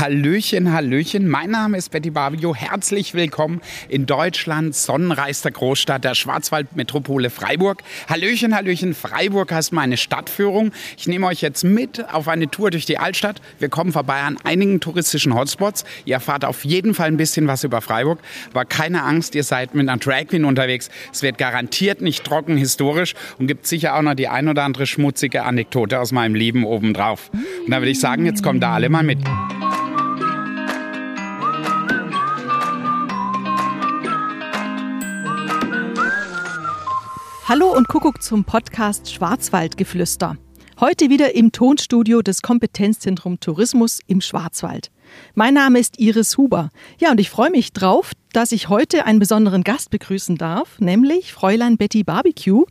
Hallöchen, Hallöchen. Mein Name ist Betty Barbio. Herzlich willkommen in Deutschlands sonnenreichster Großstadt, der Schwarzwaldmetropole Freiburg. Hallöchen, Hallöchen. Freiburg heißt meine Stadtführung. Ich nehme euch jetzt mit auf eine Tour durch die Altstadt. Wir kommen vorbei an einigen touristischen Hotspots. Ihr erfahrt auf jeden Fall ein bisschen was über Freiburg. Aber keine Angst, ihr seid mit einer Drag Queen unterwegs. Es wird garantiert nicht trocken historisch und gibt sicher auch noch die ein oder andere schmutzige Anekdote aus meinem Leben obendrauf. Und da würde ich sagen, jetzt kommt da alle mal mit. Hallo und Kuckuck zum Podcast Schwarzwaldgeflüster. Heute wieder im Tonstudio des Kompetenzzentrum Tourismus im Schwarzwald. Mein Name ist Iris Huber. Ja, und ich freue mich drauf, dass ich heute einen besonderen Gast begrüßen darf, nämlich Fräulein Betty Barbecue,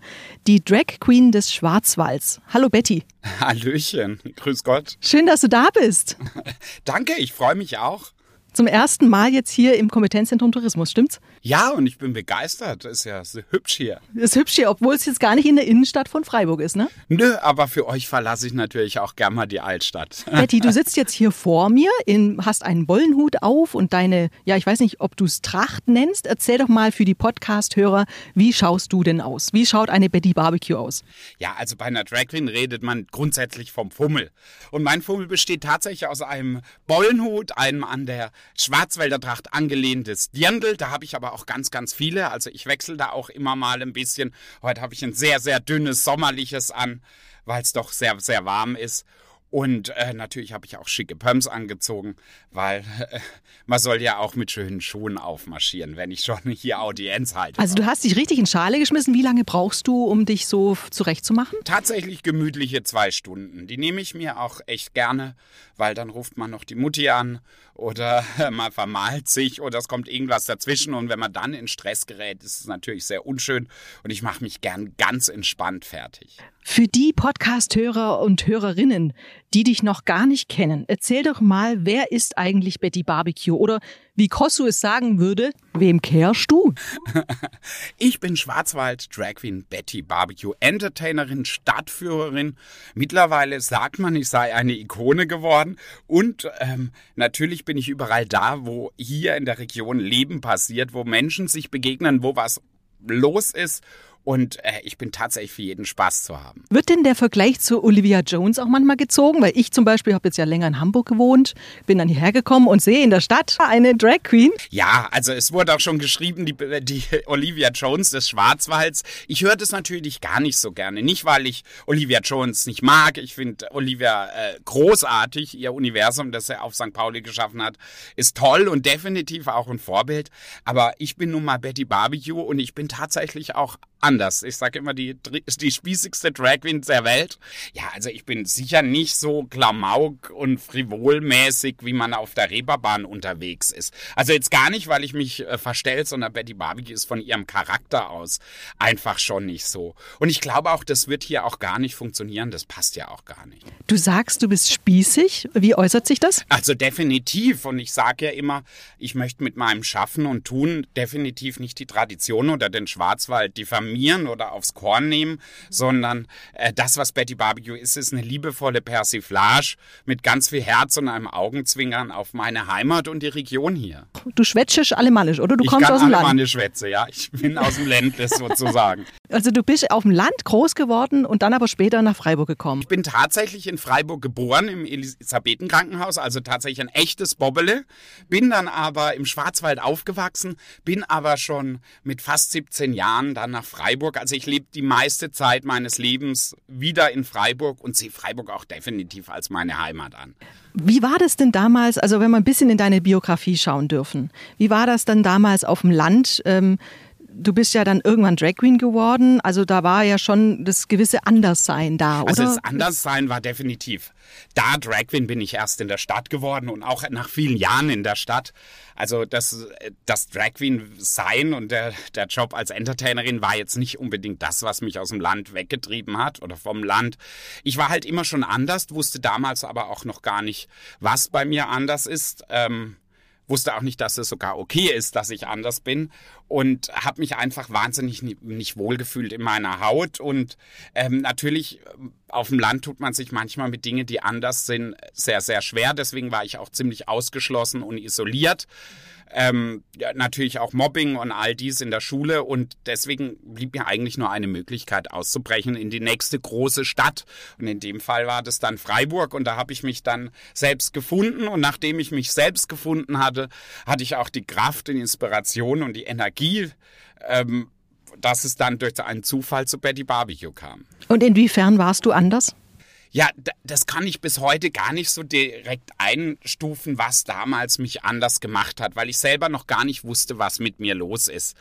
die Drag Queen des Schwarzwalds. Hallo Betty. Hallöchen, grüß Gott. Schön, dass du da bist. Danke, ich freue mich auch. Zum ersten Mal jetzt hier im Kompetenzzentrum Tourismus, stimmt's? Ja, und ich bin begeistert. Ist ja so hübsch hier. Ist hübsch hier, obwohl es jetzt gar nicht in der Innenstadt von Freiburg ist, ne? Nö, aber für euch verlasse ich natürlich auch gern mal die Altstadt. Betty, du sitzt jetzt hier vor mir, in, hast einen Bollenhut auf und deine, ja, ich weiß nicht, ob du es Tracht nennst. Erzähl doch mal für die Podcast-Hörer, wie schaust du denn aus? Wie schaut eine Betty Barbecue aus? Ja, also bei einer Drag Queen redet man grundsätzlich vom Fummel. Und mein Fummel besteht tatsächlich aus einem Bollenhut, einem an der Schwarzwälder Tracht angelehntes Dirndl. Da habe ich aber auch ganz, ganz viele. Also ich wechsle da auch immer mal ein bisschen. Heute habe ich ein sehr, sehr dünnes sommerliches an, weil es doch sehr, sehr warm ist. Und äh, natürlich habe ich auch schicke Pumps angezogen, weil äh, man soll ja auch mit schönen Schuhen aufmarschieren, wenn ich schon hier Audienz halte. Also du hast dich richtig in Schale geschmissen. Wie lange brauchst du, um dich so zurechtzumachen? Tatsächlich gemütliche zwei Stunden. Die nehme ich mir auch echt gerne, weil dann ruft man noch die Mutti an oder man vermalt sich oder es kommt irgendwas dazwischen. Und wenn man dann in Stress gerät, ist es natürlich sehr unschön. Und ich mache mich gern ganz entspannt fertig. Für die Podcast-Hörer und Hörerinnen, die dich noch gar nicht kennen, erzähl doch mal, wer ist eigentlich Betty Barbecue? Oder wie Kossu es sagen würde, wem kehrst du? ich bin Schwarzwald Drag Queen Betty Barbecue, Entertainerin, Stadtführerin. Mittlerweile sagt man, ich sei eine Ikone geworden. Und ähm, natürlich bin ich überall da, wo hier in der Region Leben passiert, wo Menschen sich begegnen, wo was los ist und äh, ich bin tatsächlich für jeden Spaß zu haben. Wird denn der Vergleich zu Olivia Jones auch manchmal gezogen? Weil ich zum Beispiel habe jetzt ja länger in Hamburg gewohnt, bin dann hierher gekommen und sehe in der Stadt eine Drag Queen. Ja, also es wurde auch schon geschrieben, die, die Olivia Jones des Schwarzwalds. Ich höre das natürlich gar nicht so gerne. Nicht, weil ich Olivia Jones nicht mag. Ich finde Olivia äh, großartig. Ihr Universum, das er auf St. Pauli geschaffen hat, ist toll und definitiv auch ein Vorbild. Aber ich bin nun mal Betty Barbecue und ich bin tatsächlich auch anders. Ich sage immer, die, die spießigste Drag Queen der Welt. Ja, also ich bin sicher nicht so klamauk und frivolmäßig, wie man auf der Reeperbahn unterwegs ist. Also jetzt gar nicht, weil ich mich äh, verstelle, sondern Betty Barbecue ist von ihrem Charakter aus einfach schon nicht so. Und ich glaube auch, das wird hier auch gar nicht funktionieren. Das passt ja auch gar nicht. Du sagst, du bist spießig. Wie äußert sich das? Also definitiv. Und ich sage ja immer, ich möchte mit meinem Schaffen und Tun definitiv nicht die Tradition oder den Schwarzwald diffamieren diffamieren oder aufs Korn nehmen, sondern äh, das, was Betty Barbecue ist, ist eine liebevolle Persiflage mit ganz viel Herz und einem Augenzwinkern auf meine Heimat und die Region hier. Du schwätzisch alemannisch, oder? Du ich kommst aus dem Land. Alemannisch schwätze, ja. Ich bin aus dem Ländle sozusagen. Also du bist auf dem Land groß geworden und dann aber später nach Freiburg gekommen. Ich bin tatsächlich in Freiburg geboren, im Elisabethenkrankenhaus, also tatsächlich ein echtes Bobbele. Bin dann aber im Schwarzwald aufgewachsen, bin aber schon mit fast 17 Jahren dann nach Freiburg Freiburg. Also ich lebe die meiste Zeit meines Lebens wieder in Freiburg und sehe Freiburg auch definitiv als meine Heimat an. Wie war das denn damals, also wenn wir ein bisschen in deine Biografie schauen dürfen, wie war das dann damals auf dem Land? Ähm, du bist ja dann irgendwann Drag Queen geworden. Also da war ja schon das gewisse Anderssein da, also oder? Also das Anderssein war definitiv. Da Drag Queen bin ich erst in der Stadt geworden und auch nach vielen Jahren in der Stadt. Also das, das Drag Queen sein und der, der Job als Entertainerin war jetzt nicht unbedingt das, was mich aus dem Land weggetrieben hat oder vom Land. Ich war halt immer schon anders, wusste damals aber auch noch gar nicht, was bei mir anders ist. Ähm, wusste auch nicht, dass es sogar okay ist, dass ich anders bin. und habe mich einfach wahnsinnig nicht wohlgefühlt in meiner Haut. Und ähm, natürlich ähm, auf dem Land tut man sich manchmal mit Dingen, die anders sind, sehr, sehr schwer. Deswegen war ich auch ziemlich ausgeschlossen und isoliert ähm, ja, natürlich auch Mobbing und all dies in der Schule und deswegen blieb mir eigentlich nur eine Möglichkeit auszubrechen in die nächste große Stadt und in dem Fall war das dann Freiburg und da habe ich mich dann selbst gefunden und nachdem ich mich selbst gefunden hatte, hatte ich auch die Kraft, die Inspiration und die Energie, ähm, dass es dann durch einen Zufall zu Betty Barbecue kam. Und inwiefern warst du anders? Ja, das kann ich bis heute gar nicht so direkt einstufen, was damals mich anders gemacht hat, weil ich selber noch gar nicht wusste, was mit mir los ist.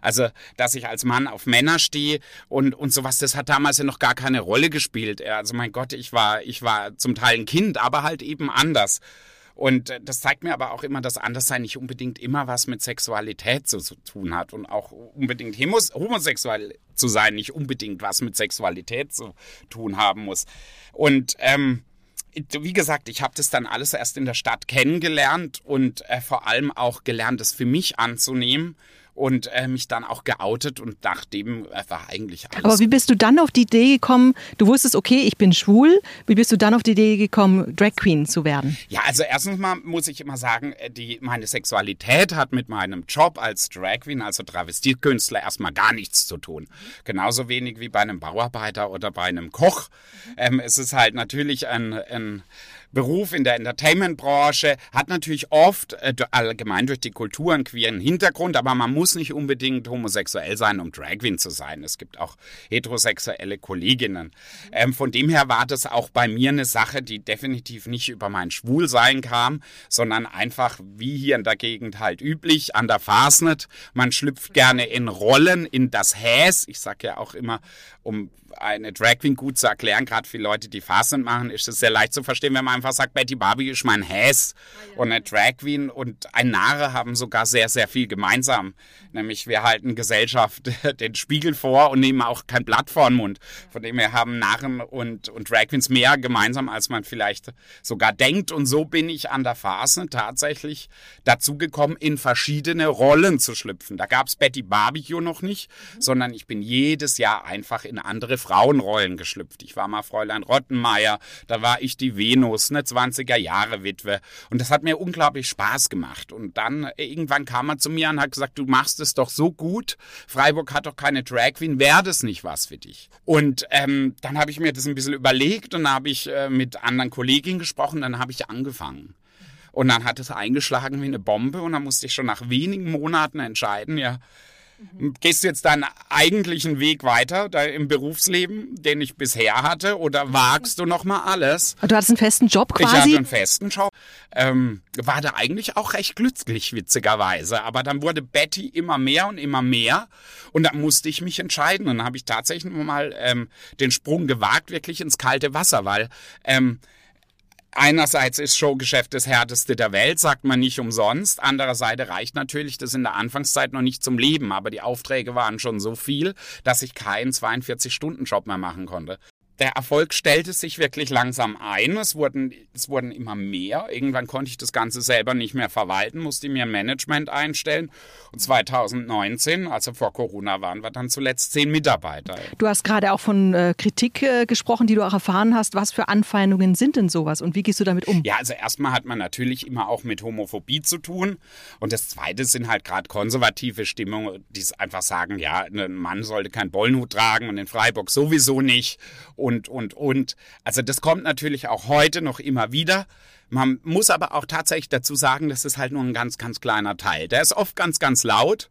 Also, dass ich als Mann auf Männer stehe und, und sowas, das hat damals ja noch gar keine Rolle gespielt. Also, mein Gott, ich war, ich war zum Teil ein Kind, aber halt eben anders. Und äh, das zeigt mir aber auch immer, dass Anderssein nicht unbedingt immer was mit Sexualität zu, zu tun hat und auch unbedingt homosexuell zu sein nicht unbedingt was mit Sexualität zu tun haben muss. Und ähm, wie gesagt, ich habe das dann alles erst in der Stadt kennengelernt und äh, vor allem auch gelernt, das für mich anzunehmen und äh, mich dann auch geoutet und nachdem äh, war eigentlich alles. Aber wie bist du dann auf die Idee gekommen, du wusstest, okay, ich bin schwul, wie bist du dann auf die Idee gekommen, Drag Queen zu werden? Ja, also erstens mal muss ich immer sagen, äh, die, meine Sexualität hat mit meinem Job als Drag Queen, also Travestiekünstler, erstmal gar nichts zu tun. Genauso wenig wie bei einem Bauarbeiter oder bei einem Koch. Ähm, es ist halt natürlich ein, ein Beruf in der Entertainment-Branche hat natürlich oft äh, allgemein durch die Kultur einen queeren Hintergrund, aber man muss nicht unbedingt homosexuell sein, um Drag Queen zu sein. Es gibt auch heterosexuelle Kolleginnen. Ähm, von dem her war das auch bei mir eine Sache, die definitiv nicht über mein Schwulsein kam, sondern einfach wie hier in der Gegend halt üblich an der Fasnet. Man schlüpft gerne in Rollen, in das Häs. Ich sage ja auch immer, um eine Drag Queen gut zu erklären, gerade für Leute, die Fastnet machen, ist es sehr leicht zu verstehen, wenn man einfach sagt, Betty Barbie ist mein Häs ah, ja. und eine Drag Queen und ein Nare haben sogar sehr, sehr viel gemeinsam. Nämlich wir halten Gesellschaft den Spiegel vor und nehmen auch kein Blatt vor den Mund. Von dem her haben Narren und, und Drag Queens mehr gemeinsam, als man vielleicht sogar denkt. Und so bin ich an der Phase tatsächlich dazu gekommen, in verschiedene Rollen zu schlüpfen. Da gab es Betty Barbecue noch nicht, mhm. sondern ich bin jedes Jahr einfach in andere Frauenrollen geschlüpft. Ich war mal Fräulein Rottenmeier, da war ich die Venus, eine 20er Jahre Witwe. Und das hat mir unglaublich Spaß gemacht. Und dann irgendwann kam er zu mir und hat gesagt, du machst es doch so gut. Freiburg hat doch keine Drag Queen, wäre das nicht was für dich? Und ähm, dann habe ich mir das ein bisschen überlegt und habe ich äh, mit anderen Kolleginnen gesprochen, dann habe ich angefangen. Und dann hat es eingeschlagen wie eine Bombe und dann musste ich schon nach wenigen Monaten entscheiden, ja, Gehst du jetzt deinen eigentlichen Weg weiter da im Berufsleben, den ich bisher hatte, oder wagst du noch mal alles? Du hattest einen festen Job quasi? Ich hatte einen festen Job. Ähm, war da eigentlich auch recht glücklich, witzigerweise. Aber dann wurde Betty immer mehr und immer mehr. Und dann musste ich mich entscheiden. Und dann habe ich tatsächlich mal ähm, den Sprung gewagt, wirklich ins kalte Wasser, weil ähm, Einerseits ist Showgeschäft das härteste der Welt, sagt man nicht umsonst. Andererseits reicht natürlich das in der Anfangszeit noch nicht zum Leben, aber die Aufträge waren schon so viel, dass ich keinen 42-Stunden-Job mehr machen konnte der Erfolg stellte sich wirklich langsam ein. Es wurden, es wurden immer mehr. Irgendwann konnte ich das Ganze selber nicht mehr verwalten, musste mir Management einstellen. Und 2019, also vor Corona, waren wir dann zuletzt zehn Mitarbeiter. Du hast gerade auch von äh, Kritik äh, gesprochen, die du auch erfahren hast. Was für Anfeindungen sind denn sowas und wie gehst du damit um? Ja, also erstmal hat man natürlich immer auch mit Homophobie zu tun. Und das Zweite sind halt gerade konservative Stimmungen, die einfach sagen, ja, ein Mann sollte keinen Bollnhut tragen und in Freiburg sowieso nicht und, und, und. Also das kommt natürlich auch heute noch immer wieder. Man muss aber auch tatsächlich dazu sagen, das ist halt nur ein ganz, ganz kleiner Teil. Der ist oft ganz, ganz laut.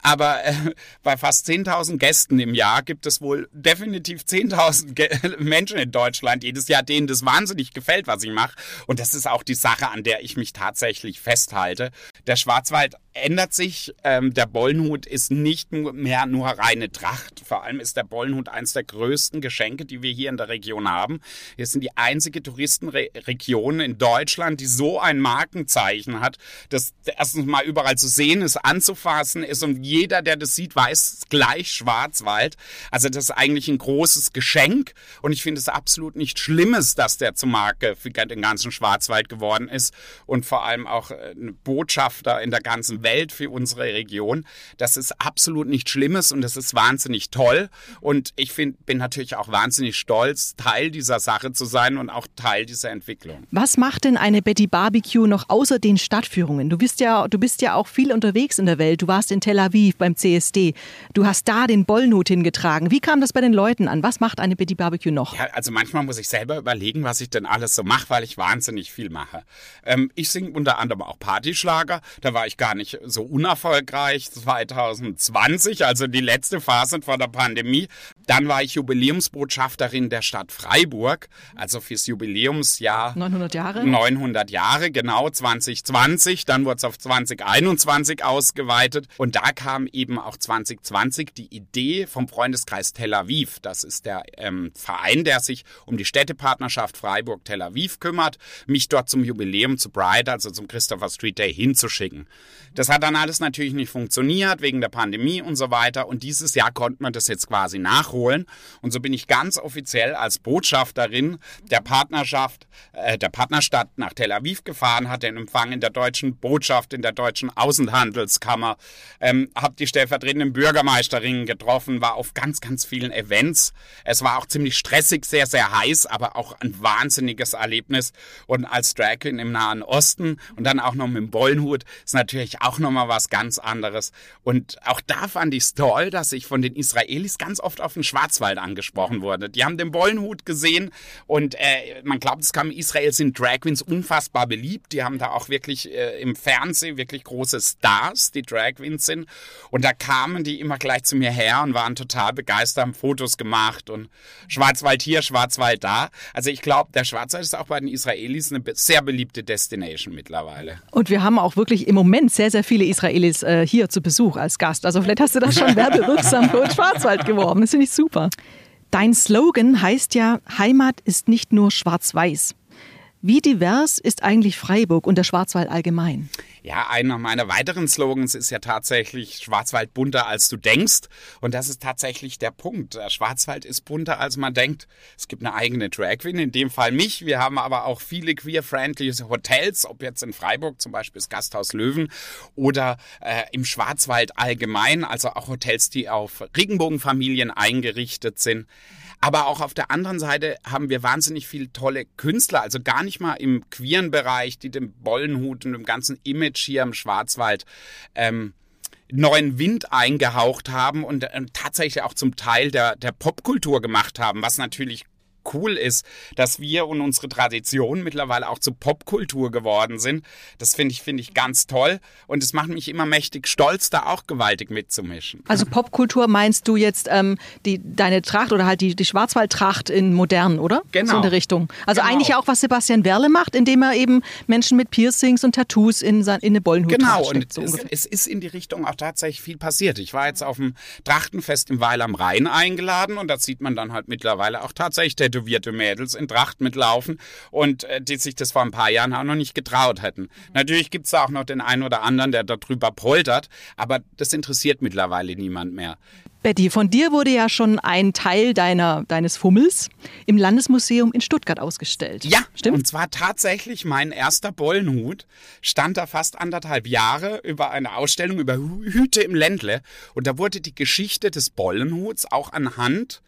Aber äh, bei fast 10.000 Gästen im Jahr gibt es wohl definitiv 10.000 Menschen in Deutschland jedes Jahr, denen das wahnsinnig gefällt, was ich mache. Und das ist auch die Sache, an der ich mich tatsächlich festhalte. Der Schwarzwald ändert sich. Ähm, der Bollenhut ist nicht mehr nur reine Tracht. Vor allem ist der Bollenhut eines der größten Geschenke, die wir hier in der Region haben. Wir sind die einzige Touristenregion in Deutschland, die so ein Markenzeichen hat, das erstens mal überall zu sehen ist, anzufassen ist und jeder, der das sieht, weiß gleich Schwarzwald. Also das ist eigentlich ein großes Geschenk und ich finde es absolut nicht Schlimmes, dass der zur Marke für den ganzen Schwarzwald geworden ist und vor allem auch ein Botschafter in der ganzen Welt für unsere Region. Das ist absolut nicht Schlimmes und das ist wahnsinnig toll und ich find, bin natürlich auch wahnsinnig stolz, Teil dieser Sache zu sein und auch Teil dieser Entwicklung. Was macht denn eine Betty Barbecue noch außer den Stadtführungen? Du bist ja, du bist ja auch viel unterwegs in der Welt. Du warst in Tel Aviv beim CSD. Du hast da den Bollnut hingetragen. Wie kam das bei den Leuten an? Was macht eine Betty Barbecue noch? Ja, also manchmal muss ich selber überlegen, was ich denn alles so mache, weil ich wahnsinnig viel mache. Ähm, ich singe unter anderem auch Partyschlager. Da war ich gar nicht so unerfolgreich 2020, also die letzte Phase vor der Pandemie. Dann war ich Jubiläumsbotschafterin der Stadt Freiburg, also fürs Jubiläumsjahr 900 Jahre. 900 Jahre, genau 2020. Dann wurde es auf 2021 ausgeweitet und da kam eben auch 2020 die Idee vom Freundeskreis Tel Aviv. Das ist der ähm, Verein, der sich um die Städtepartnerschaft Freiburg-Tel Aviv kümmert, mich dort zum Jubiläum zu Bride, also zum Christopher Street Day hinzuschicken. Das hat dann alles natürlich nicht funktioniert wegen der Pandemie und so weiter und dieses Jahr konnte man das jetzt quasi nachholen holen. Und so bin ich ganz offiziell als Botschafterin der Partnerschaft, äh, der Partnerstadt nach Tel Aviv gefahren, hatte den Empfang in der deutschen Botschaft, in der deutschen Außenhandelskammer, ähm, habe die stellvertretenden Bürgermeisterinnen getroffen, war auf ganz, ganz vielen Events. Es war auch ziemlich stressig, sehr, sehr heiß, aber auch ein wahnsinniges Erlebnis. Und als Drag im Nahen Osten und dann auch noch mit dem Bollenhut ist natürlich auch nochmal was ganz anderes. Und auch da fand ich es toll, dass ich von den Israelis ganz oft auf den Schwarzwald angesprochen wurde. Die haben den Bollenhut gesehen und äh, man glaubt, es kam in Israel sind Drag Queens unfassbar beliebt. Die haben da auch wirklich äh, im Fernsehen wirklich große Stars, die Drag Queens sind. Und da kamen die immer gleich zu mir her und waren total begeistert, haben Fotos gemacht und Schwarzwald hier, Schwarzwald da. Also ich glaube, der Schwarzwald ist auch bei den Israelis eine sehr beliebte Destination mittlerweile. Und wir haben auch wirklich im Moment sehr, sehr viele Israelis äh, hier zu Besuch als Gast. Also vielleicht hast du das schon werbewirksam für Schwarzwald geworben. Das finde ich super. Dein Slogan heißt ja, Heimat ist nicht nur schwarz-weiß. Wie divers ist eigentlich Freiburg und der Schwarzwald allgemein? Ja, einer meiner weiteren Slogans ist ja tatsächlich Schwarzwald bunter als du denkst. Und das ist tatsächlich der Punkt. Schwarzwald ist bunter als man denkt. Es gibt eine eigene Drag Queen, in dem Fall mich. Wir haben aber auch viele queer-friendly Hotels, ob jetzt in Freiburg zum Beispiel das Gasthaus Löwen oder äh, im Schwarzwald allgemein, also auch Hotels, die auf Regenbogenfamilien eingerichtet sind. Aber auch auf der anderen Seite haben wir wahnsinnig viele tolle Künstler, also gar nicht mal im queeren Bereich, die dem Bollenhut und dem ganzen Image hier im Schwarzwald ähm, neuen Wind eingehaucht haben und äh, tatsächlich auch zum Teil der, der Popkultur gemacht haben, was natürlich cool ist, dass wir und unsere Tradition mittlerweile auch zur Popkultur geworden sind. Das finde ich, finde ich ganz toll. Und es macht mich immer mächtig stolz, da auch gewaltig mitzumischen. Also Popkultur meinst du jetzt ähm, die, deine Tracht oder halt die, die Schwarzwaldtracht in modern, oder? Genau. So in der Richtung. Also Genau. eigentlich auch, was Sebastian Werle macht, indem er eben Menschen mit Piercings und Tattoos in, sein, in eine Bollenhut Genau, steckt, und so es, ungefähr. es ist in die Richtung auch tatsächlich viel passiert. Ich war jetzt auf dem Trachtenfest im Weil am Rhein eingeladen und da sieht man dann halt mittlerweile auch tatsächlich tätowierte Mädels in Tracht mitlaufen und äh, die sich das vor ein paar Jahren auch noch nicht getraut hätten. Natürlich gibt's da auch noch den einen oder anderen, der darüber poltert, aber das interessiert mittlerweile niemand mehr. Betty, von dir wurde ja schon ein Teil deiner, deines Fummels im Landesmuseum in Stuttgart ausgestellt. Ja, stimmt. Und zwar tatsächlich mein erster Bollenhut stand da fast anderthalb Jahre über eine Ausstellung über Hü- Hüte im Ländle. Und da wurde die Geschichte des Bollenhuts auch anhand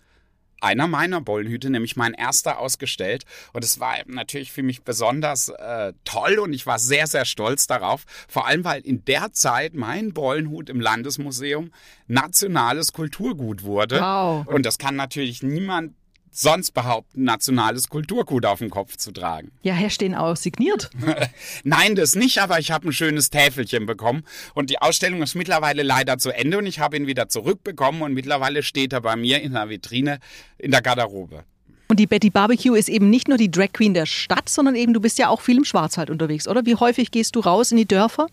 einer meiner Bollenhüte, nämlich mein erster, ausgestellt. Und es war natürlich für mich besonders äh, toll und ich war sehr, sehr stolz darauf. Vor allem, weil in der Zeit mein Bollenhut im Landesmuseum nationales Kulturgut wurde. Wow. Und das kann natürlich niemand sonst behaupten, nationales Kulturgut auf dem Kopf zu tragen. Ja, hier stehen auch signiert. Nein, das nicht, aber ich habe ein schönes Täfelchen bekommen und die Ausstellung ist mittlerweile leider zu Ende und ich habe ihn wieder zurückbekommen und mittlerweile steht er bei mir in der Vitrine in der Garderobe. Und die Betty Barbecue ist eben nicht nur die Drag Queen der Stadt, sondern eben du bist ja auch viel im Schwarzwald unterwegs, oder? Wie häufig gehst du raus in die Dörfer?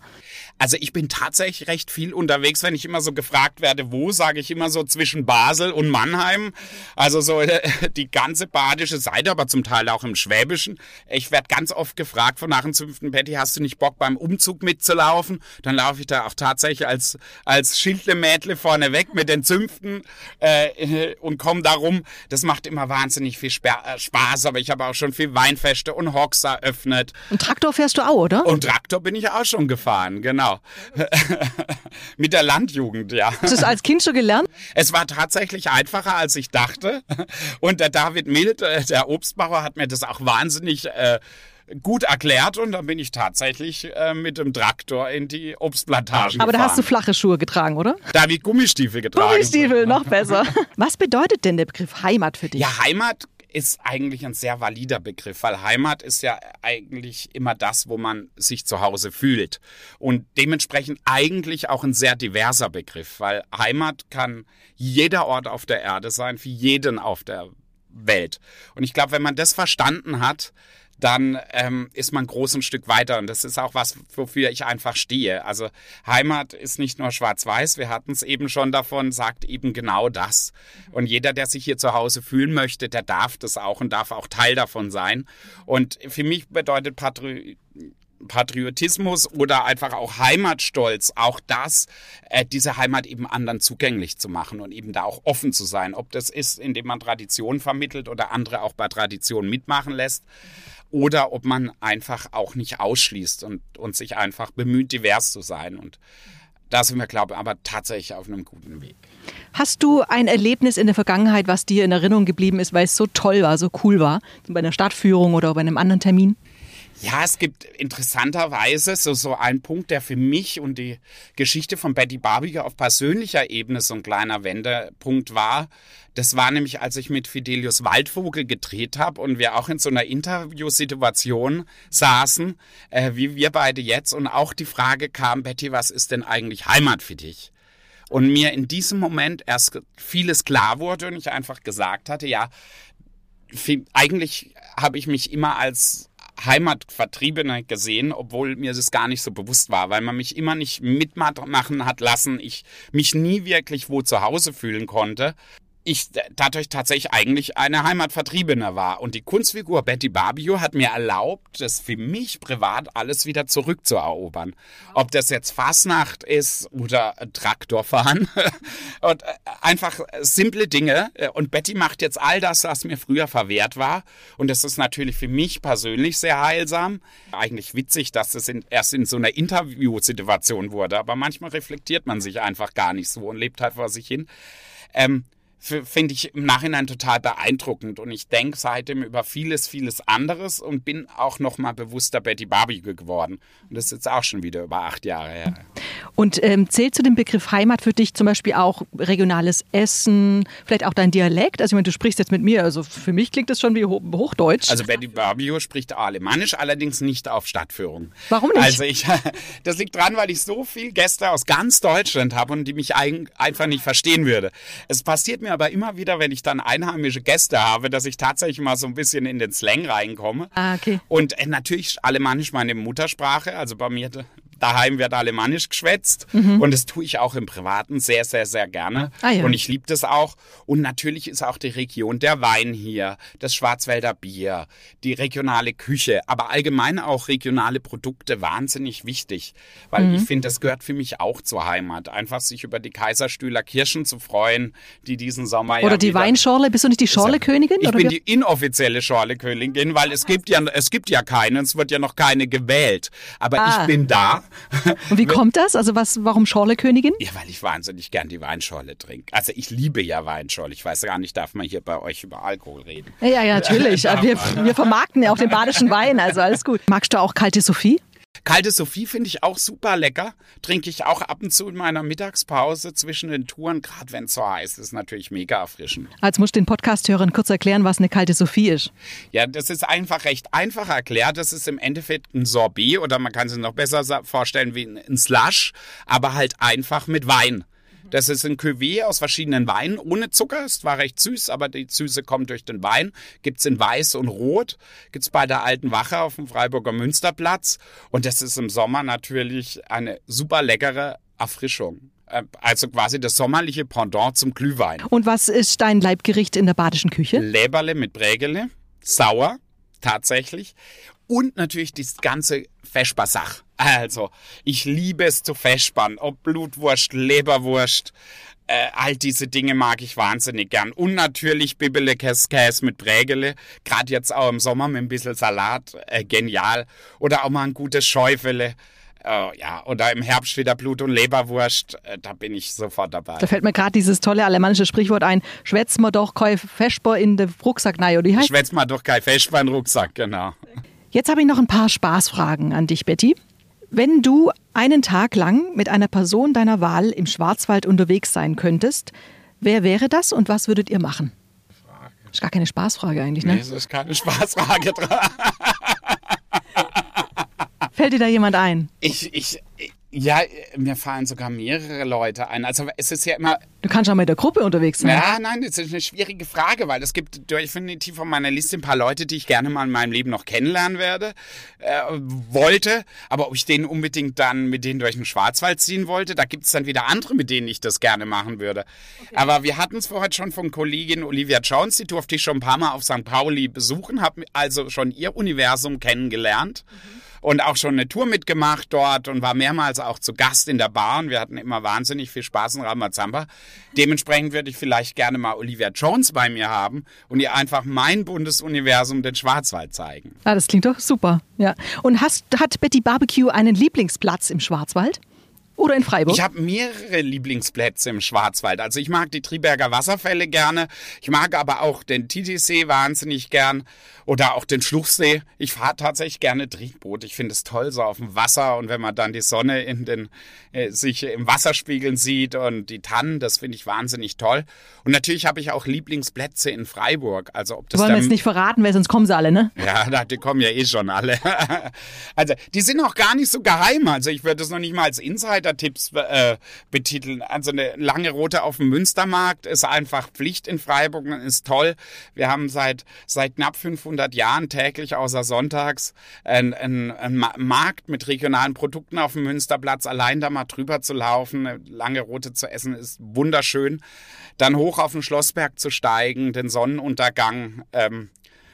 Also ich bin tatsächlich recht viel unterwegs, wenn ich immer so gefragt werde, wo, sage ich immer so zwischen Basel und Mannheim. Also so die ganze badische Seite, aber zum Teil auch im Schwäbischen. Ich werde ganz oft gefragt von nach dem fünften Betty, hast du nicht Bock beim Umzug mitzulaufen? Dann laufe ich da auch tatsächlich als, als Schildle-Mädle vorne weg mit den Zünften äh, und komme darum. Das macht immer wahnsinnig viel äh, Spaß, aber ich habe auch schon viel Weinfeste und Hocks eröffnet. Und Traktor fährst du auch, oder? Und Traktor bin ich auch schon gefahren, genau genau. Mit der Landjugend, ja. Hast du es als Kind schon gelernt? Es war tatsächlich einfacher, als ich dachte. Und der David Mild, äh, der Obstbauer, hat mir das auch wahnsinnig äh, gut erklärt und dann bin ich tatsächlich äh, mit dem Traktor in die Obstplantagen Aber gefahren. da hast du flache Schuhe getragen, oder? Da habe ich Gummistiefel getragen. Gummistiefel, noch besser. Was bedeutet denn der Begriff Heimat für dich? Ja, Heimat ist eigentlich ein sehr valider Begriff, weil Heimat ist ja eigentlich immer das, wo man sich zu Hause fühlt. Und dementsprechend eigentlich auch ein sehr diverser Begriff, weil Heimat kann jeder Ort auf der Erde sein, für jeden auf der Welt. Und ich glaube, wenn man das verstanden hat, dann ähm, ist man groß ein Stück weiter. Und das ist auch was, wofür ich einfach stehe. Also Heimat ist nicht nur schwarz-weiß, wir hatten es eben schon davon, sagt eben genau das. Und jeder, der sich hier zu Hause fühlen möchte, der darf das auch und darf auch Teil davon sein. Und für mich bedeutet Patri Patriotismus oder einfach auch Heimatstolz, auch das, äh, diese Heimat eben anderen zugänglich zu machen und eben da auch offen zu sein. Ob das ist, indem man Tradition vermittelt oder andere auch bei Tradition mitmachen lässt oder ob man einfach auch nicht ausschließt und, und sich einfach bemüht, divers zu sein. Und da sind wir, glaube ich, aber tatsächlich auf einem guten Weg. Hast du ein Erlebnis in der Vergangenheit, was dir in Erinnerung geblieben ist, weil es so toll war, so cool war, bei einer Stadtführung oder bei einem anderen Termin? Ja, es gibt interessanterweise so, so einen Punkt, der für mich und die Geschichte von Betty Barbiger auf persönlicher Ebene so ein kleiner Wendepunkt war. Das war nämlich, als ich mit Fidelius Waldvogel gedreht habe und wir auch in so einer Interviewsituation saßen, äh, wie wir beide jetzt, und auch die Frage kam, Betty, was ist denn eigentlich Heimat für dich? Und mir in diesem Moment erst vieles klar wurde und ich einfach gesagt hatte, ja, eigentlich habe ich mich immer als Heimatvertriebene gesehen, obwohl mir das gar nicht so bewusst war, weil man mich immer nicht mitmachen hat lassen, ich mich nie wirklich wo zu Hause fühlen konnte ich dadurch tatsächlich eigentlich eine Heimatvertriebene war. Und die Kunstfigur Betty Barbio hat mir erlaubt, das für mich privat alles wieder zurückzuerobern. Ob das jetzt Fasnacht ist oder Traktorfahren und äh, einfach simple Dinge. Und Betty macht jetzt all das, was mir früher verwehrt war. Und das ist natürlich für mich persönlich sehr heilsam. Eigentlich witzig, dass es in, erst in so einer Interviewsituation wurde. Aber manchmal reflektiert man sich einfach gar nicht so und lebt halt vor sich hin. Ähm, finde ich im Nachhinein total beeindruckend und ich denke seitdem über vieles, vieles anderes und bin auch noch mal bewusster Betty Barbie geworden. Und das ist jetzt auch schon wieder über acht Jahre her. Und ähm, zählt zu dem Begriff Heimat für dich zum Beispiel auch regionales Essen, vielleicht auch dein Dialekt? Also ich meine, du sprichst jetzt mit mir, also für mich klingt das schon wie Hochdeutsch. Also Betty Barbio spricht Alemannisch, allerdings nicht auf Stadtführung. Warum nicht? Also ich, das liegt dran, weil ich so viele Gäste aus ganz Deutschland habe und die mich einfach nicht verstehen würde. Es passiert mir mir aber immer wieder, wenn ich dann einheimische Gäste habe, dass ich tatsächlich mal so ein bisschen in den Slang reinkomme. Ah, okay. Und äh, natürlich Alemannisch meine Muttersprache. Also bei mir daheim wird Alemannisch geschwätzt mhm. und das tue ich auch im Privaten sehr, sehr, sehr gerne. Ah, ja. Und ich liebe das auch. Und natürlich ist auch die Region der Wein hier, das Schwarzwälder Bier, die regionale Küche, aber allgemein auch regionale Produkte wahnsinnig wichtig, weil mhm. ich finde, das gehört für mich auch zur Heimat. Einfach sich über die Kaiserstühler Kirschen zu freuen, die diesen Sommer Oder ja die Weinschorle, bist du nicht die Schorlekönigin? Ich bin die inoffizielle Schorlekönigin, weil es gibt ja, es gibt ja keine, es wird ja noch keine gewählt. Aber ah. ich bin da und wie kommt das? Also was, warum Schorle-Königin? Ja, weil ich wahnsinnig gern die Weinschorle trinke. Also ich liebe ja Weinschorle. Ich weiß gar nicht, darf man hier bei euch über Alkohol reden? Ja, ja, natürlich. wir, wir vermarkten ja auch den badischen Wein, also alles gut. Magst du auch kalte Sophie? Kalte Sophie finde ich auch super lecker. Trinke ich auch ab und zu in meiner Mittagspause zwischen den Touren, gerade wenn es so heiß ist, natürlich mega erfrischend. Als muss ich den Podcast-Hörern kurz erklären, was eine kalte Sophie ist. Ja, das ist einfach recht einfach erklärt. Das ist im Endeffekt ein Sorbet oder man kann es noch besser vorstellen wie ein Slush, aber halt einfach mit Wein. Das ist ein Cuvée aus verschiedenen Weinen, ohne Zucker. Es war recht süß, aber die Süße kommt durch den Wein. Gibt's in Weiß und Rot. Gibt's bei der Alten Wache auf dem Freiburger Münsterplatz. Und das ist im Sommer natürlich eine super leckere Erfrischung. Äh, Also quasi das sommerliche Pendant zum Glühwein. Und was ist dein Leibgericht in der badischen Küche? Leberle mit Brägele, sauer, tatsächlich. Und natürlich das ganze Feschbar-Sach. Also, ich liebe es zu feschbern. Ob Blutwurst, Leberwurst, äh, all diese Dinge mag ich wahnsinnig gern. Und natürlich Bibele Käse mit Brägele. Gerade jetzt auch im Sommer mit ein bisschen Salat. Äh, genial. Oder auch mal ein gutes Schäufele. Äh, ja, oder im Herbst wieder Blut- und Leberwurst. Äh, da bin ich sofort dabei. Da fällt mir gerade dieses tolle alemannische Sprichwort ein, schwätz mir doch kein Feschbar in den Rucksack rein, oder Schwätz mal doch kein Feschbar in den Rucksack, genau. Jetzt habe ich noch ein paar Spaßfragen an dich, Betty. Wenn du einen Tag lang mit einer Person deiner Wahl im Schwarzwald unterwegs sein könntest, wer wäre das und was würdet ihr machen? Ist gar keine Spaßfrage eigentlich, ne? Nee, es ist keine Spaßfrage dran. Fällt dir da jemand ein? Ich, ich, ja, mir fallen sogar mehrere Leute ein. Also es ist ja immer, Du kannst auch mit der Gruppe unterwegs sein. ja, nein, das ist eine schwierige Frage, weil es gibt definitiv auf meiner Liste ein paar Leute, die ich gerne mal in meinem Leben noch kennenlernen werde, äh, wollte. Aber ob ich denen unbedingt dann mit denen durch den Schwarzwald ziehen wollte, da gibt es dann wieder andere, mit denen ich das gerne machen würde. Aber wir hatten es vorher schon von Kollegin Olivia Jones, die durfte ich schon ein paar Mal auf St. Pauli besuchen, habe also schon ihr Universum kennengelernt. Und auch schon eine Tour mitgemacht dort und war mehrmals auch zu Gast in der Bar. Und wir hatten immer wahnsinnig viel Spaß in Ramazamba. Dementsprechend würde ich vielleicht gerne mal Olivia Jones bei mir haben und ihr einfach mein Bundesuniversum, den Schwarzwald, zeigen. Ah, das klingt doch super. Ja. Und hast, hat Betty Barbecue einen Lieblingsplatz im Schwarzwald? Oder in Freiburg? Ich habe mehrere Lieblingsplätze im Schwarzwald. Also ich mag die Triberger Wasserfälle gerne. Ich mag aber auch den Titisee wahnsinnig gern. Oder auch den Schluchsee. Ich fahre tatsächlich gerne Triebboot. Ich finde es toll so auf dem Wasser. Und wenn man dann die Sonne in den, äh, sich im Wasser spiegeln sieht und die Tannen, das finde ich wahnsinnig toll. Und natürlich habe ich auch Lieblingsplätze in Freiburg. Also ob das Wollen wir jetzt nicht verraten, weil sonst kommen sie alle, ne? ja, die kommen ja eh schon alle. also, die sind auch gar nicht so geheim. Also, ich würde es noch nicht mal als Insider-Tipps äh, betiteln. Also, eine lange Rote auf dem Münstermarkt ist einfach Pflicht in Freiburg und ist toll. Wir haben seit, seit knapp 500 Jahren täglich außer sonntags einen ein Ma- Markt mit regionalen Produkten auf dem Münsterplatz. Allein da mal drüber zu laufen, eine lange Rote zu essen, ist wunderschön. Dann hoch auf den Schlossberg zu steigen, den Sonnenuntergang ähm,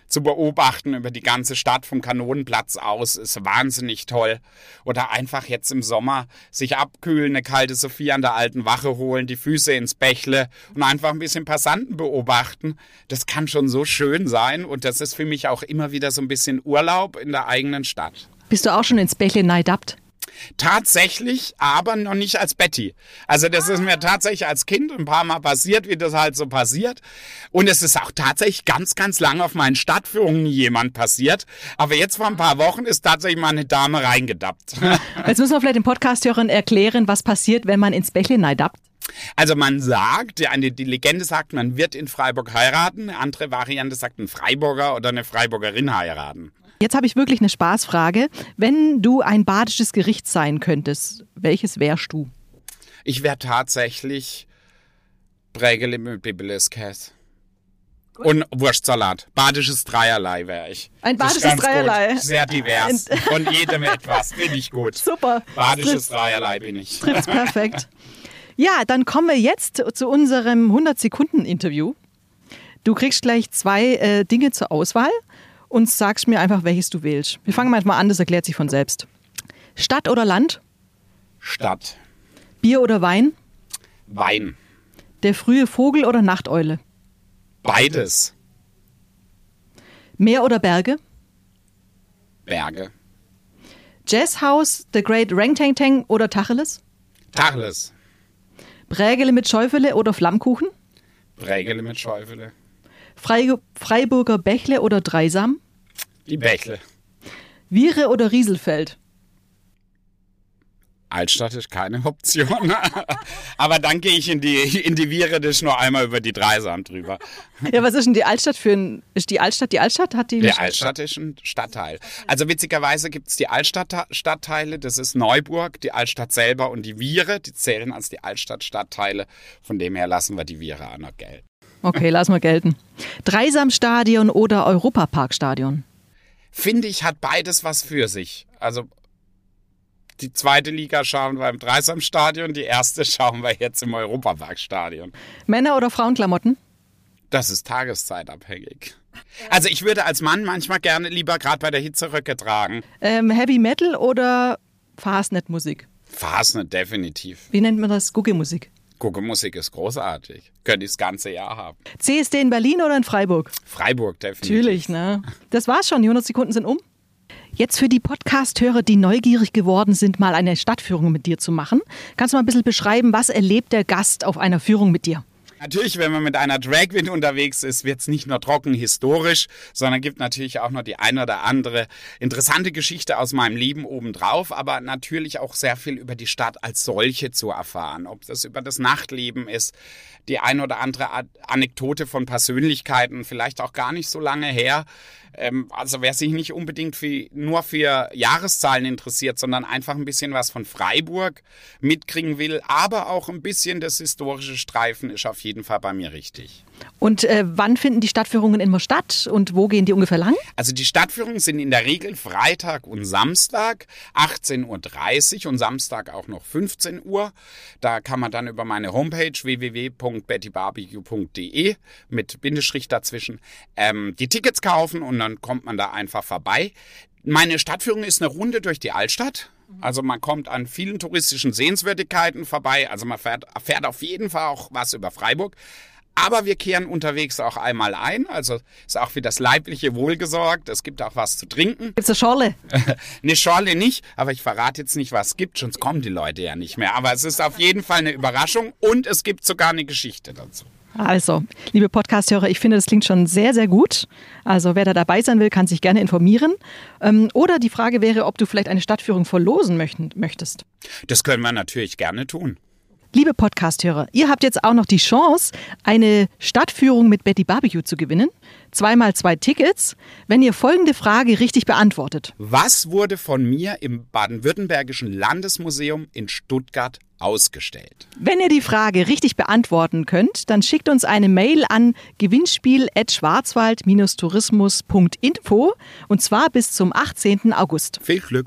zu beobachten über die ganze Stadt vom Kanonenplatz aus ist wahnsinnig toll. Oder einfach jetzt im Sommer sich abkühlen, eine kalte Sophie an der alten Wache holen, die Füße ins Bächle und einfach ein bisschen Passanten beobachten. Das kann schon so schön sein und das ist für mich auch immer wieder so ein bisschen Urlaub in der eigenen Stadt. Bist du auch schon ins Bächle neidabt? Tatsächlich, aber noch nicht als Betty. Also das ist mir tatsächlich als Kind ein paar Mal passiert, wie das halt so passiert. Und es ist auch tatsächlich ganz, ganz lange auf meinen Stadtführungen jemand passiert. Aber jetzt vor ein paar Wochen ist tatsächlich mal eine Dame reingedappt. Jetzt müssen wir vielleicht den Podcast-Hörern erklären, was passiert, wenn man ins Bächle neidabt. Also man sagt, eine, die Legende sagt, man wird in Freiburg heiraten. Eine andere Variante sagt, ein Freiburger oder eine Freiburgerin heiraten. Jetzt habe ich wirklich eine Spaßfrage. Wenn du ein badisches Gericht sein könntest, welches wärst du? Ich wäre tatsächlich Prägele mit Bibeles Käse. Und Wurstsalat. Badisches Dreierlei wäre ich. Ein Das ist badisches ganz gut. Dreierlei. Sehr divers. Von jedem etwas. Finde ich gut. Super. Badisches Dreierlei bin ich. Trifft's perfekt. Ja, dann kommen wir jetzt zu unserem 100-Sekunden-Interview. Du kriegst gleich zwei äh, Dinge zur Auswahl und sagst mir einfach, welches du wählst. Wir fangen mal an, das erklärt sich von selbst. Stadt oder Land? Stadt. Bier oder Wein? Wein. Der frühe Vogel oder Nachteule? Beides. Meer oder Berge? Berge. Jazzhaus, The Great Rangtang Tang oder Tacheles? Tacheles. Brägele mit Schäufele oder Flammkuchen? Prägele mit Schäufele. Frei Freiburger Bächle oder Dreisam? Die Bächle. Viere oder Rieselfeld? Altstadt ist keine Option. Aber dann gehe ich in die, in die Viere, das ist nur einmal über die Dreisam drüber. Ja, was ist denn die Altstadt für ein. Ist die Altstadt die Altstadt? Hat die Die Altstadt ist ein Stadtteil. Also witzigerweise gibt es die Altstadtteile, das ist Neuburg, die Altstadt selber und die Viere, die zählen als die Altstadtstadtteile. Von dem her lassen wir die Viere auch noch gelten. Okay, lass mal gelten. Dreisamstadion oder Europaparkstadion? Finde ich, hat beides was für sich. Also die zweite Liga schauen wir im Dreisamstadion, die erste schauen wir jetzt im Europaparkstadion. Männer- oder Frauenklamotten? Das ist tageszeitabhängig. Also ich würde als Mann manchmal gerne lieber gerade bei der Hitze Röcke tragen. Ähm, Heavy Metal oder Fastnet-Musik? Fastnet definitiv. Wie nennt man das? Gucke-Musik. Gucke Musik ist großartig. Könnte ich das ganze Jahr haben. CSD in Berlin oder in Freiburg? Freiburg definitiv. Natürlich, ne? Das war's schon. Die 100 Sekunden sind um. Jetzt für die Podcast-Hörer, die neugierig geworden sind, mal eine Stadtführung mit dir zu machen. Kannst du mal ein bisschen beschreiben, was erlebt der Gast auf einer Führung mit dir? Natürlich, wenn man mit einer Drag Queen unterwegs ist, wird es nicht nur trocken historisch, sondern gibt natürlich auch noch die ein oder andere interessante Geschichte aus meinem Leben obendrauf, aber natürlich auch sehr viel über die Stadt als solche zu erfahren. Ob das über das Nachtleben ist, die ein oder andere Anekdote von Persönlichkeiten, vielleicht auch gar nicht so lange her. Ähm, also wer sich nicht unbedingt für, nur für Jahreszahlen interessiert, sondern einfach ein bisschen was von Freiburg mitkriegen will, aber auch ein bisschen das historische Streifen ist auf jeden Fall bei mir richtig. Und äh, wann finden die Stadtführungen immer statt und wo gehen die ungefähr lang? Also die Stadtführungen sind in der Regel Freitag und Samstag 18.30 Uhr und Samstag auch noch 15 Uhr. Da kann man dann über meine Homepage www.bettybarbecue.de mit Bindestrich dazwischen ähm, die Tickets kaufen und dann kommt man da einfach vorbei. Meine Stadtführung ist eine Runde durch die Altstadt. Also man kommt an vielen touristischen Sehenswürdigkeiten vorbei. Also man fährt, erfährt auf jeden Fall auch was über Freiburg. Aber wir kehren unterwegs auch einmal ein. Also ist auch für das leibliche Wohl gesorgt. Es gibt auch was zu trinken. Gibt's eine Schorle? eine Schorle nicht, aber ich verrate jetzt nicht, was es gibt, sonst kommen die Leute ja nicht mehr. Aber es ist auf jeden Fall eine Überraschung und es gibt sogar eine Geschichte dazu. Also, liebe Podcast-Hörer, ich finde, das klingt schon sehr, sehr gut. Also, wer da dabei sein will, kann sich gerne informieren. Ähm, oder die Frage wäre, ob du vielleicht eine Stadtführung verlosen möchtest. Das können wir natürlich gerne tun. Liebe Podcast-Hörer, ihr habt jetzt auch noch die Chance, eine Stadtführung mit Betty Barbecue zu gewinnen. Zweimal zwei Tickets, wenn ihr folgende Frage richtig beantwortet. Was wurde von mir im Baden-Württembergischen Landesmuseum in Stuttgart ausgestellt? Wenn ihr die Frage richtig beantworten könnt, dann schickt uns eine Mail an gewinnspiel.schwarzwald-tourismus.info und zwar bis zum 18. August. Viel Glück!